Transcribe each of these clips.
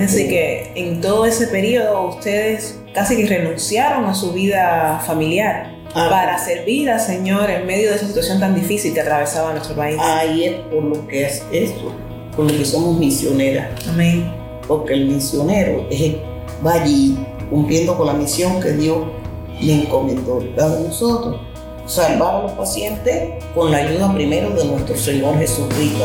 Es decir, que en todo ese periodo ustedes casi que renunciaron a su vida familiar Ah. para servir al Señor en medio de esa situación tan difícil que atravesaba nuestro país. Ahí es por lo que es esto, por lo que somos misioneras. Amén. Porque el misionero es va allí cumpliendo con la misión que Dios le encomendó a nosotros. Salvar a los pacientes con la ayuda primero de nuestro Señor Jesucristo.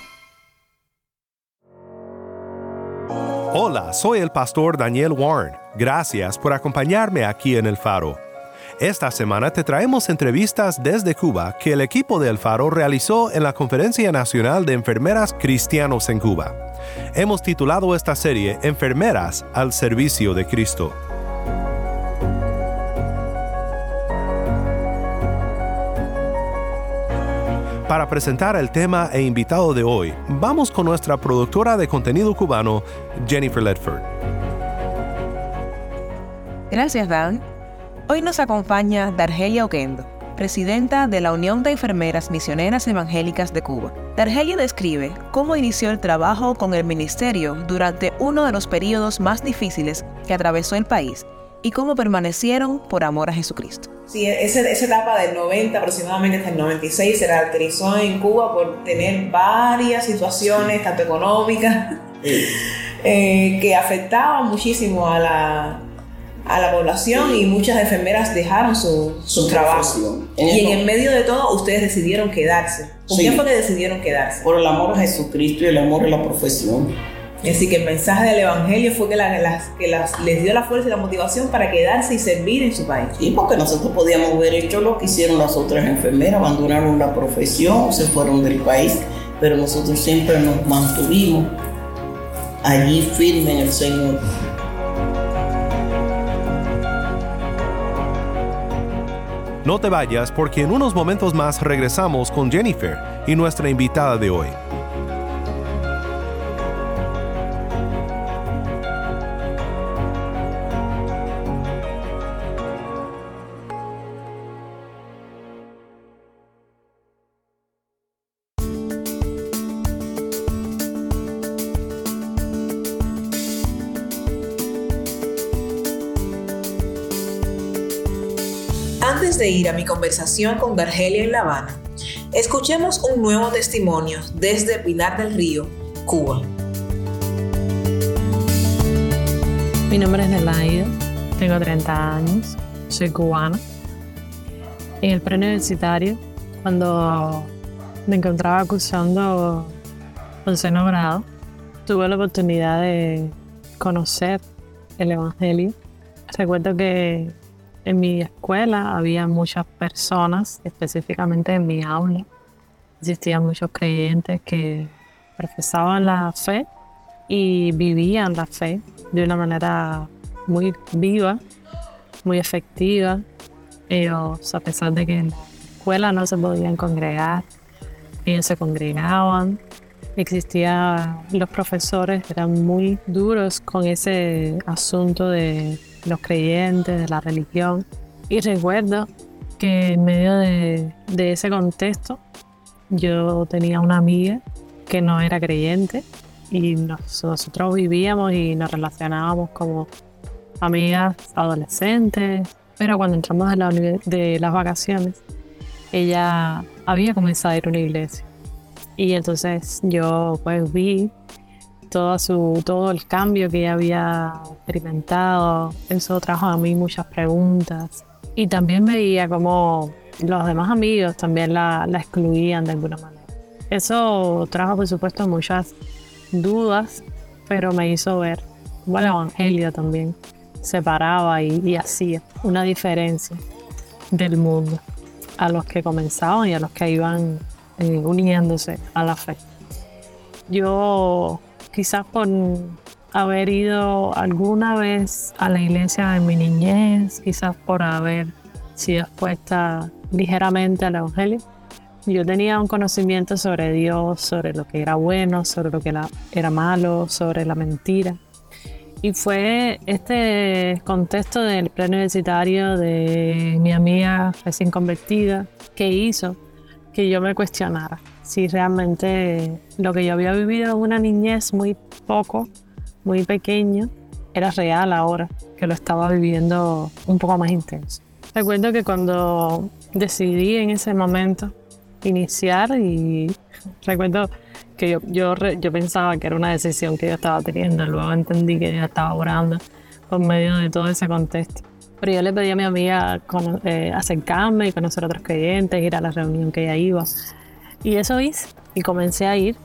Hola, soy el pastor Daniel Warren. Gracias por acompañarme aquí en El Faro. Esta semana te traemos entrevistas desde Cuba que el equipo de El Faro realizó en la Conferencia Nacional de Enfermeras Cristianos en Cuba. Hemos titulado esta serie Enfermeras al Servicio de Cristo. Para presentar el tema e invitado de hoy, vamos con nuestra productora de contenido cubano, Jennifer Ledford. Gracias, Dan. Hoy nos acompaña Dargelia Oquendo, presidenta de la Unión de Enfermeras Misioneras Evangélicas de Cuba. Dargelia describe cómo inició el trabajo con el ministerio durante uno de los periodos más difíciles que atravesó el país y cómo permanecieron por amor a Jesucristo. Sí, esa, esa etapa del 90 aproximadamente hasta el 96 se caracterizó en Cuba por tener varias situaciones, tanto económicas, eh, que afectaban muchísimo a la, a la población y muchas enfermeras dejaron su, su Su trabajo. En Y en el- medio de todo ustedes decidieron quedarse. ¿Por qué fue que decidieron quedarse? Por el amor a Jesucristo y el amor a la profesión. Es decir, que el mensaje del Evangelio fue que, la- las, que las, les dio la fuerza y la motivación para quedarse y servir en su país. Sí, porque nosotros podíamos haber hecho lo que hicieron las otras enfermeras, abandonaron la profesión, se fueron del país, pero nosotros siempre nos mantuvimos allí firmes en el Señor. No te vayas porque en unos momentos más regresamos con Jennifer y nuestra invitada de hoy. Ir a mi conversación con Dargelia en La Habana, escuchemos un nuevo testimonio desde Pinar del Río, Cuba. Mi nombre es Nelaida, tengo 30 años, soy cubana. En el preuniversitario, cuando me encontraba cursando onceavo grado, tuve la oportunidad de conocer el Evangelio. Recuerdo que en mi escuela había muchas personas, específicamente en mi aula, existían muchos creyentes que profesaban la fe y vivían la fe de una manera muy viva, muy efectiva. Ellos, a pesar de que en la escuela no se podían congregar, ellos se congregaban. Existía, los profesores eran muy duros con ese asunto de los creyentes, de la religión. Y recuerdo que en medio de, ese contexto yo tenía una amiga que no era creyente y nos- nosotros vivíamos y nos relacionábamos como amigas adolescentes, pero cuando entramos de, la de las vacaciones, ella había comenzado a ir a una iglesia. Y entonces yo pues vi todo, su, todo el cambio que ella había experimentado. Eso trajo a mí muchas preguntas. Y también veía como los demás amigos también la, la excluían de alguna manera. Eso trajo, por supuesto, muchas dudas, pero me hizo ver como el Evangelio también separaba y, y hacía una diferencia del mundo a los que comenzaban y a los que iban eh, uniéndose a la fe. Yo quizás por haber ido alguna vez a la iglesia en mi niñez, quizás por haber sido expuesta ligeramente al Evangelio, yo tenía un conocimiento sobre Dios, sobre lo que era bueno, sobre lo que era, malo, sobre la mentira. Y fue este contexto del pleno universitario de mi amiga recién convertida que hizo que yo me cuestionara si realmente lo que yo había vivido en una niñez muy poco, muy pequeño, era real ahora, que lo estaba viviendo un poco más intenso. Recuerdo que cuando decidí en ese momento iniciar y recuerdo que yo, yo, yo pensaba que era una decisión que yo estaba teniendo, luego entendí que ella estaba orando por medio de todo ese contexto. Pero yo le pedí a mi amiga eh, acercarme y conocer a otros creyentes, ir a la reunión que ella iba. Y eso hice, y comencé a ir.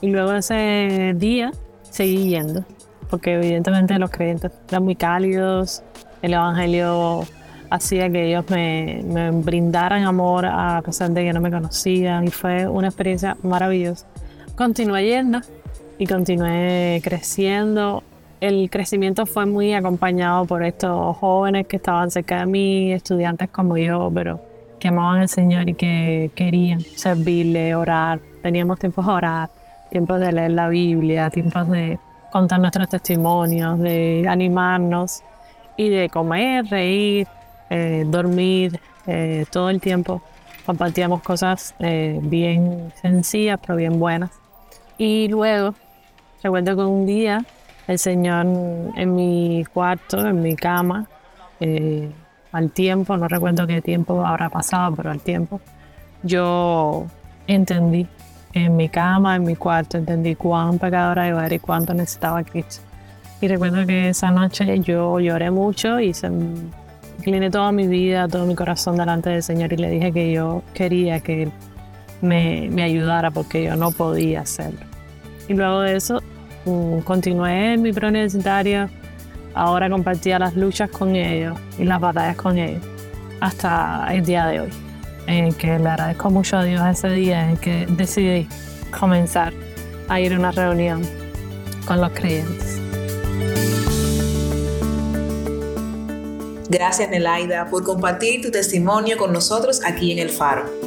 Y luego ese día seguí yendo, porque evidentemente los creyentes eran muy cálidos, el Evangelio hacía que ellos me, me brindaran amor a pesar de que no me conocían y fue una experiencia maravillosa. Continué yendo y continué creciendo. El crecimiento fue muy acompañado por estos jóvenes que estaban cerca de mí, estudiantes como yo, pero que amaban al Señor y que querían servirle, orar. Teníamos tiempos de orar, tiempos de leer la Biblia, tiempos de contar nuestros testimonios, de animarnos y de comer, reír, eh, dormir, eh, todo el tiempo. Compartíamos cosas eh, bien sencillas, pero bien buenas. Y luego, recuerdo que un día el Señor en mi cuarto, en mi cama, al tiempo, no recuerdo qué tiempo habrá pasado, pero al tiempo, yo entendí en mi cama, en mi cuarto, entendí cuán pecadora iba era y cuánto necesitaba a Cristo. Y recuerdo que esa noche yo lloré mucho y se incliné toda mi vida, todo mi corazón delante del Señor y le dije que yo quería que Él me, me ayudara porque yo no podía hacerlo. Y luego de eso um, continué en mi preuniversitario, ahora compartía las luchas con ellos y las batallas con ellos hasta el día de hoy, en que le agradezco mucho a Dios ese día en que decidí comenzar a ir a una reunión con los creyentes. Gracias, Nelaida, por compartir tu testimonio con nosotros aquí en El Faro.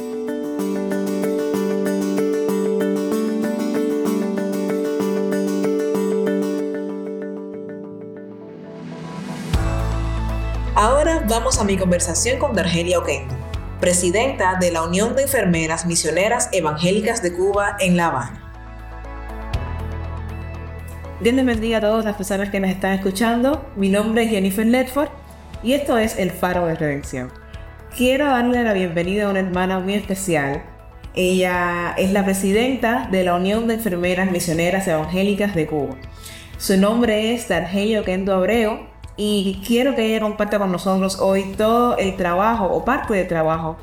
Ahora vamos a mi conversación con Dargelia Oquendo, presidenta de la Unión de Enfermeras Misioneras Evangélicas de Cuba en La Habana. Dios a todas las personas que nos están escuchando. Mi nombre es Jennifer Ledford y esto es El Faro de Redención. Quiero darle la bienvenida a una hermana muy especial. Ella es la presidenta de la Unión de Enfermeras Misioneras Evangélicas de Cuba. Su nombre es Dargelio Kendo Abreu y quiero que ella comparta con nosotros hoy todo el trabajo o parte del trabajo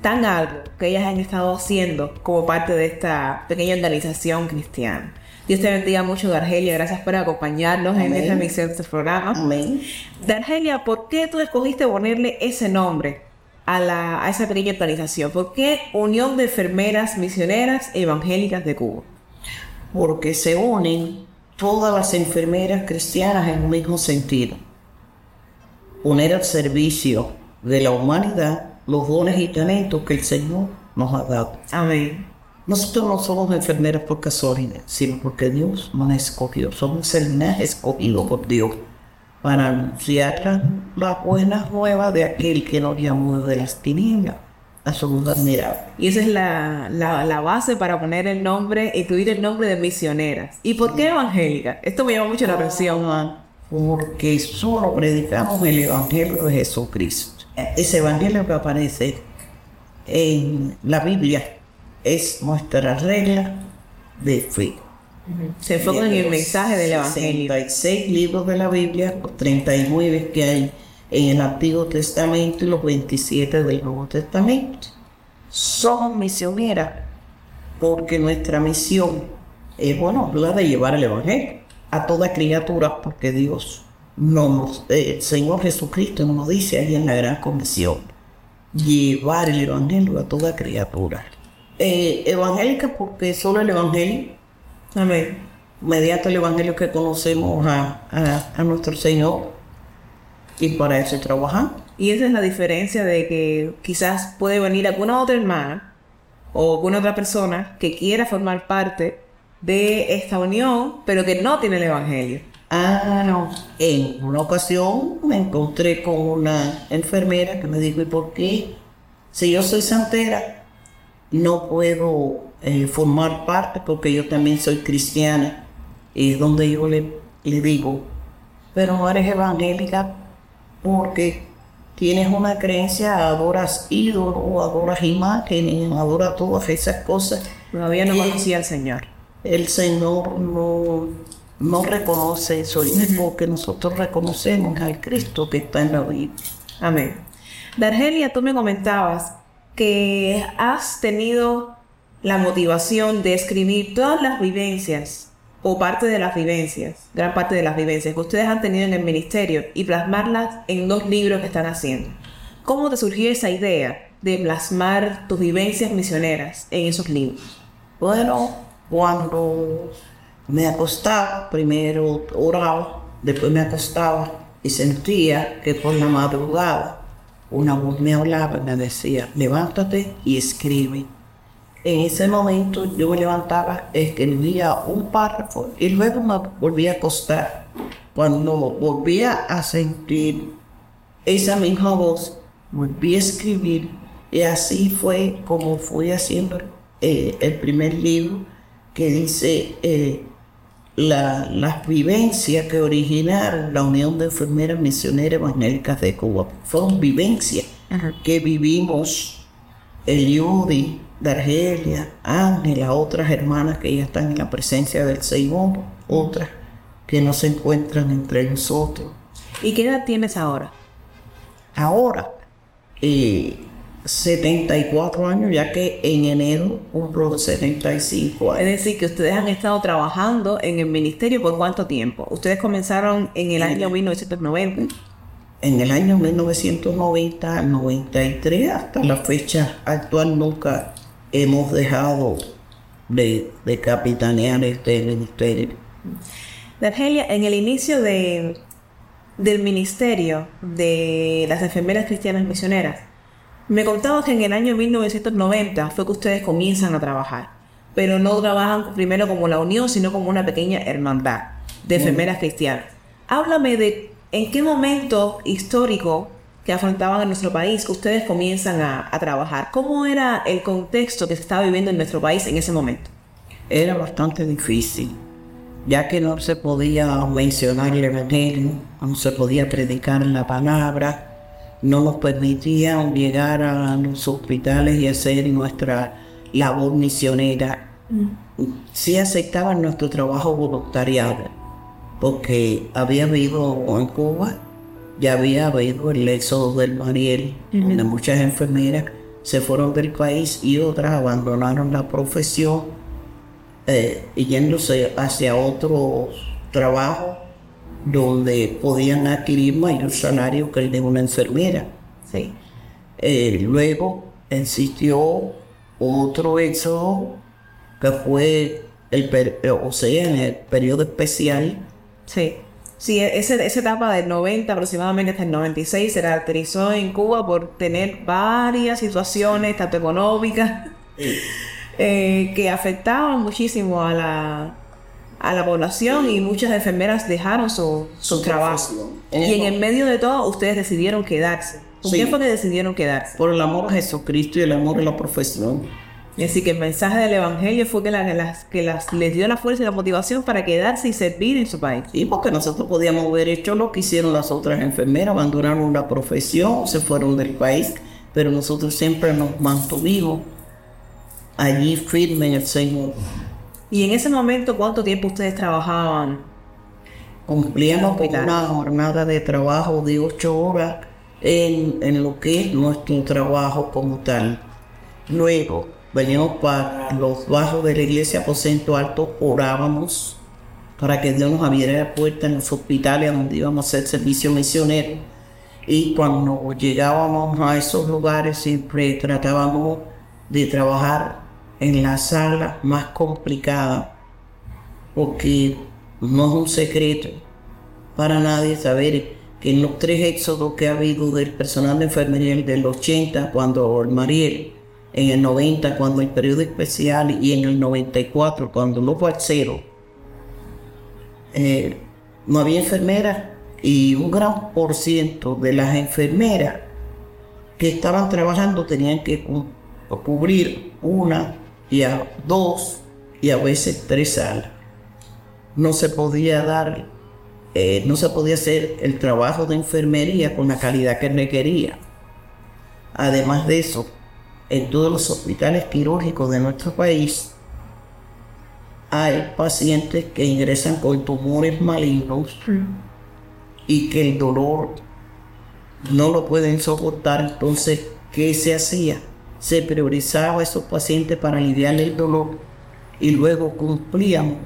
tan alto que ellas han estado haciendo como parte de esta pequeña organización cristiana. Dios te bendiga mucho, Dargelia. Gracias por acompañarnos en esta emisión de este programa. Amén. Dargelia, ¿por qué tú escogiste ponerle ese nombre a, la, a esa pequeña organización? ¿Por qué Unión de Enfermeras Misioneras Evangélicas de Cuba? Porque se unen todas las enfermeras cristianas en un mismo sentido. Poner al servicio de la humanidad los dones y talentos que el Señor nos ha dado. Amén. Nosotros no somos enfermeras por casualidad, sino porque Dios nos ha escogido. Somos el linaje escogido por Dios para anunciar la, la buena nueva de aquel que nos llamó de las tinieblas a su luz admirable. Y esa es la, la, la, base para poner el nombre, incluir el nombre de misioneras. ¿Y por qué evangélica? Esto me llama mucho la atención. Porque solo predicamos el Evangelio de Jesucristo. Ese Evangelio que aparece en la Biblia es nuestra regla de fe. Se enfoca en el mensaje del Evangelio. 66 libros de la Biblia, los 39 que hay en el Antiguo Testamento y los 27 del Nuevo Testamento. Somos misioneras porque nuestra misión es, bueno, la de llevar el Evangelio a toda criatura porque Dios nos, eh, el Señor Jesucristo nos dice ahí en la gran comisión, llevar el Evangelio a toda criatura. Eh, evangélica porque solo el Evangelio, amén, mediante el Evangelio que conocemos a, a, a nuestro Señor y para eso trabajamos. Y esa es la diferencia de que quizás puede venir alguna otra hermana o alguna otra persona que quiera formar parte de esta unión, pero que no tiene el Evangelio. Ah, no. En una ocasión me encontré con una enfermera que me dijo, ¿y por qué? Si yo soy santera, no puedo eh, formar parte porque yo también soy cristiana. Y es donde yo le, le digo, pero no eres evangélica porque tienes una creencia, adoras ídolos, adoras imágenes, adoras todas esas cosas. Todavía no conocía al Señor. El Señor no, no reconoce eso, es porque nosotros reconocemos al Cristo que está en la vida. Amén. Dargelia, tú me comentabas que has tenido la motivación de escribir todas las vivencias o parte de las vivencias, gran parte de las vivencias que ustedes han tenido en el ministerio y plasmarlas en dos libros que están haciendo. ¿Cómo te surgió esa idea de plasmar tus vivencias misioneras en esos libros? Bueno, cuando me acostaba, primero oraba, después me acostaba y sentía que por la madrugada una voz me hablaba y me decía, levántate y escribe. En ese momento yo me levantaba, escribía un párrafo y luego me volvía a acostar. Cuando volvía a sentir esa misma voz, volví a escribir y así fue como fui haciendo eh, el primer libro que dice eh, la, las vivencias que originaron la Unión de Enfermeras Misioneras Evangélicas de Cuba. Fueron vivencias que vivimos Eliudi, Dargelia, Ángela, otras hermanas que ya están en la presencia del Señor, otras que no se encuentran entre nosotros. ¿Y qué edad tienes ahora? Ahora, eh, 74 años, ya que en enero cumplo 75 años. Es decir, que ustedes han estado trabajando en el ministerio por cuánto tiempo? Ustedes comenzaron en el año 1990. En el año 1990, 93, hasta la fecha actual nunca hemos dejado de, de capitanear este ministerio. Argelia, en el inicio de, del ministerio de las enfermeras cristianas misioneras, me contabas que en el año 1990 fue que ustedes comienzan a trabajar, pero no trabajan primero como la unión, sino como una pequeña hermandad de enfermeras cristianas. Háblame de en qué momento histórico que afrontaban en nuestro país que ustedes comienzan a, a trabajar. ¿Cómo era el contexto que se estaba viviendo en nuestro país en ese momento? Era bastante difícil, ya que no se podía mencionar el Evangelio, no se podía predicar la palabra, no nos permitían llegar a los hospitales y hacer nuestra labor misionera. Sí aceptaban nuestro trabajo voluntariado, porque había habido en Cuba, ya había habido el éxodo del Mariel, donde muchas enfermeras se fueron del país y otras abandonaron la profesión eh, yéndose hacia otros trabajos donde podían adquirir mayor salario que el de una enfermera. Sí. Eh, luego existió otro éxodo que fue el o sea, en el periodo especial. Sí. Sí, ese- esa etapa del 90 aproximadamente hasta el 96 se caracterizó en Cuba por tener varias situaciones, tanto económicas, eh, que afectaban muchísimo a la, a la población y muchas enfermeras dejaron su, su trabajo. Y en el medio de todo, ustedes decidieron quedarse. ¿Por Sí. qué fue que decidieron quedarse? Por el amor a Jesucristo y el amor a la profesión. Es decir, que el mensaje del Evangelio fue que, la- que las, que las, les dio la fuerza y la motivación para quedarse y servir en su país. Sí, porque nosotros podíamos haber hecho lo que hicieron las otras enfermeras, abandonaron la profesión, se fueron del país, pero nosotros siempre nos mantuvimos allí firmes en el Señor. Y en ese momento, ¿cuánto tiempo ustedes trabajaban? Cumplíamos una jornada de trabajo de ocho horas en, en lo que es nuestro trabajo como tal. Luego veníamos para los bajos de la iglesia aposento alto, orábamos, para que Dios nos abriera puertas en los hospitales donde íbamos a hacer servicio misionero. Y cuando llegábamos a esos lugares siempre tratábamos de trabajar en la sala más complicada, porque no es un secreto para nadie saber que en los tres éxodos que ha habido del personal de enfermería, el del 80, cuando el Mariel, en el 90, cuando el periodo especial, y en el 94, cuando lo fue al cero, eh, no había enfermeras y un gran por ciento de las enfermeras que estaban trabajando tenían que cubrir una y a dos y a veces tres salas. No se podía dar, eh, no se podía hacer el trabajo de enfermería con la calidad que requería. Además de eso, en todos los hospitales quirúrgicos de nuestro país hay pacientes que ingresan con tumores malignos y que el dolor no lo pueden soportar. Entonces, ¿qué se hacía? Se priorizaba a esos pacientes para aliviar el dolor y luego cumplíamos,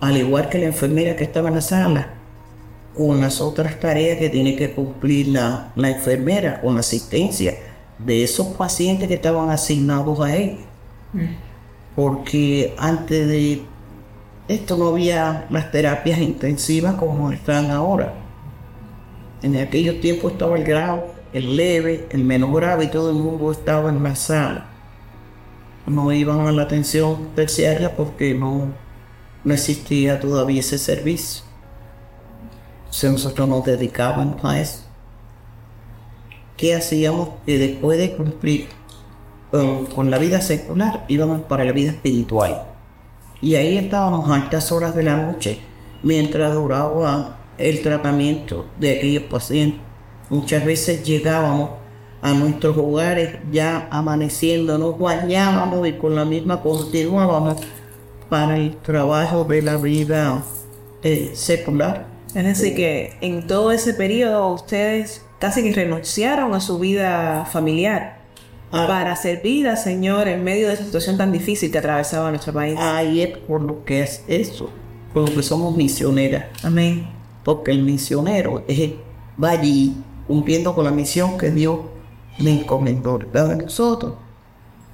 al igual que la enfermera que estaba en la sala, con las otras tareas que tiene que cumplir la, la enfermera, con la asistencia de esos pacientes que estaban asignados a ella porque antes de esto no había las terapias intensivas como están ahora. En aquellos tiempos estaba el grave, el leve, el menos grave y todo el mundo estaba en la sala. No iban a la atención terciaria porque no, no existía todavía ese servicio. Entonces nosotros nos dedicábamos a eso. ¿Qué hacíamos? Que después de cumplir con, la vida secular, íbamos para la vida espiritual. Y ahí estábamos a altas horas de la noche, mientras duraba el tratamiento de aquellos pacientes. Muchas veces llegábamos a nuestros hogares ya amaneciendo, nos bañábamos y con la misma continuábamos para el trabajo de la vida eh, secular. Es decir, que en todo ese periodo ustedes casi que renunciaron a su vida familiar. Ah. para servir al Señor en medio de esa situación tan difícil que atravesaba nuestro país. Ahí es por lo que es eso, por lo que somos misioneras. Amén. Porque el misionero es, va allí cumpliendo con la misión que Dios le encomendó a nosotros.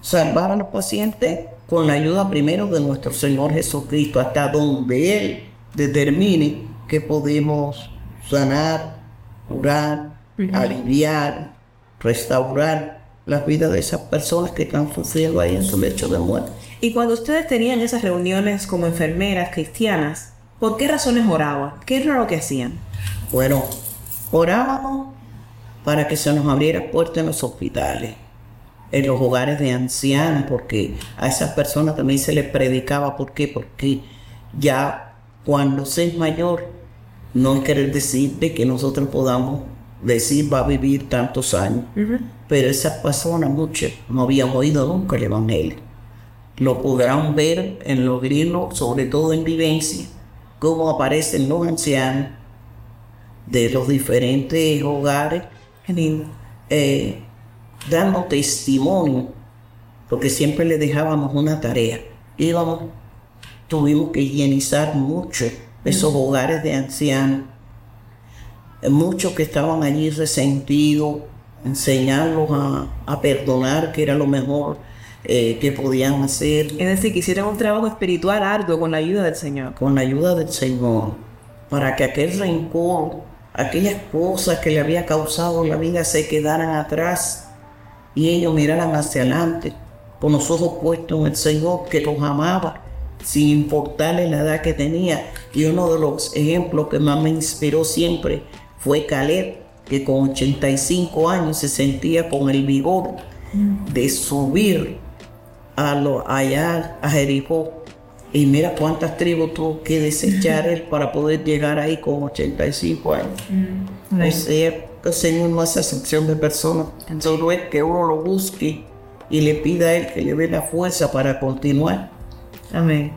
Salvar a los pacientes con la ayuda primero de nuestro Señor Jesucristo, hasta donde Él determine que podemos sanar, curar, aliviar, restaurar las vidas de esas personas que están sufriendo ahí en su lecho de muerte. Y cuando ustedes tenían esas reuniones como enfermeras cristianas, ¿por qué razones oraban? ¿Qué era lo que hacían? Bueno, orábamos para que se nos abriera puertas en los hospitales, en los hogares de ancianos, porque a esas personas también se les predicaba. ¿Por qué? Porque ya cuando se es mayor, no quiere decir de que nosotros podamos decir va a vivir tantos años. Pero esas personas, muchas, no habían oído nunca el Evangelio. Lo podrán ver en los grilos, sobre todo en vivencia, cómo aparecen los ancianos de los diferentes hogares, eh, dando testimonio, porque siempre le dejábamos una tarea. Íbamos, tuvimos que higienizar mucho esos hogares de ancianos muchos que estaban allí resentidos, enseñarlos a, perdonar, que era lo mejor eh, que podían hacer. Es decir, que hicieran un trabajo espiritual arduo con la ayuda del Señor. Con la ayuda del Señor, para que aquel rencor, aquellas cosas que le había causado la vida se quedaran atrás y ellos miraran hacia adelante, con los ojos puestos en el Señor que los amaba sin importarle la edad que tenía. Y uno de los ejemplos que más me inspiró siempre fue Caleb, que con 85 años se sentía con el vigor de subir a lo, allá a Jericó. Y mira cuántas tribus tuvo que desechar él para poder llegar ahí con 85 años. Mm. O sea, el Señor no hace excepción de personas. Solo es que uno lo busque y le pida a Él que le dé la fuerza para continuar. Amén.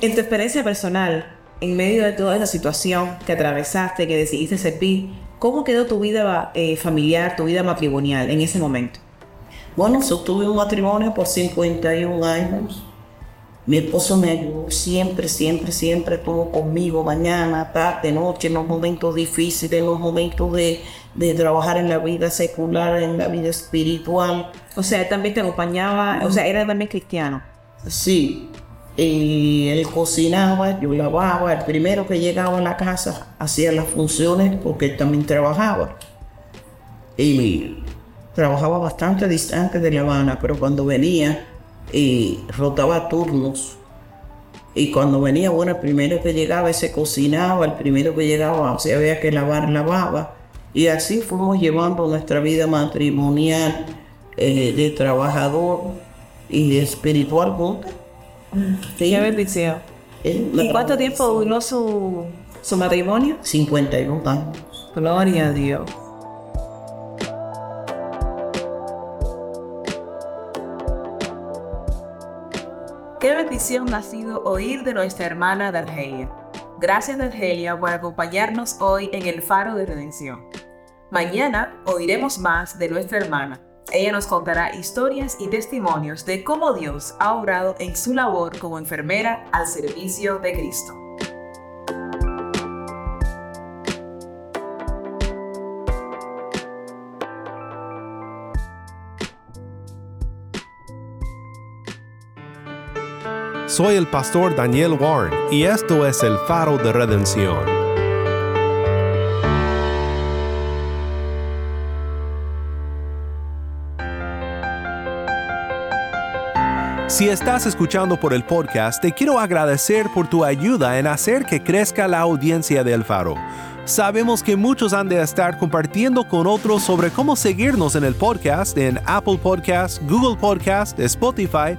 En tu experiencia personal, en medio de toda esa situación que atravesaste, que decidiste servir, ¿cómo quedó tu vida eh, familiar, tu vida matrimonial en ese momento? Bueno, sostuve un matrimonio por 51 años. Mi esposo me ayudó siempre, siempre, siempre, estuvo conmigo mañana, tarde, noche, en los momentos difíciles, en los momentos de, de trabajar en la vida secular, en la vida espiritual. O sea, él también te acompañaba, o sea, era también cristiano. Sí, y él cocinaba, yo lavaba, el primero que llegaba a la casa hacía las funciones porque él también trabajaba. Y trabajaba bastante distante de La Habana, pero cuando venía y rotaba turnos. Y cuando venía, bueno, el primero que llegaba se cocinaba, el primero que llegaba se había que lavar, lavaba. Y así fuimos llevando nuestra vida matrimonial eh, de trabajador y espiritual juntos. Qué bendición. ¿Y cuánto tiempo duró su, su matrimonio? 51 años. Gloria a Dios. Qué bendición ha sido oír de nuestra hermana Dargelia. Gracias Dargelia por acompañarnos hoy en el Faro de Redención. Mañana oiremos más de nuestra hermana. Ella nos contará historias y testimonios de cómo Dios ha obrado en su labor como enfermera al servicio de Cristo. Soy el pastor Daniel Warren y esto es el faro de redención. Si estás escuchando por el podcast, te quiero agradecer por tu ayuda en hacer que crezca la audiencia del faro. Sabemos que muchos han de estar compartiendo con otros sobre cómo seguirnos en el podcast en Apple Podcast, Google Podcast, Spotify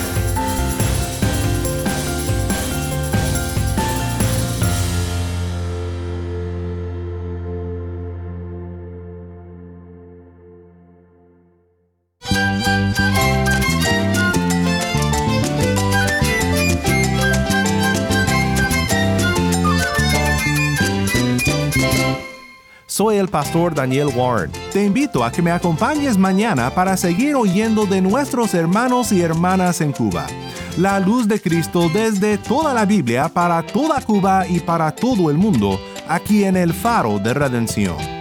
pastor Daniel Warren. Te invito a que me acompañes mañana para seguir oyendo de nuestros hermanos y hermanas en Cuba. La luz de Cristo desde toda la Biblia para toda Cuba y para todo el mundo, aquí en el faro de redención.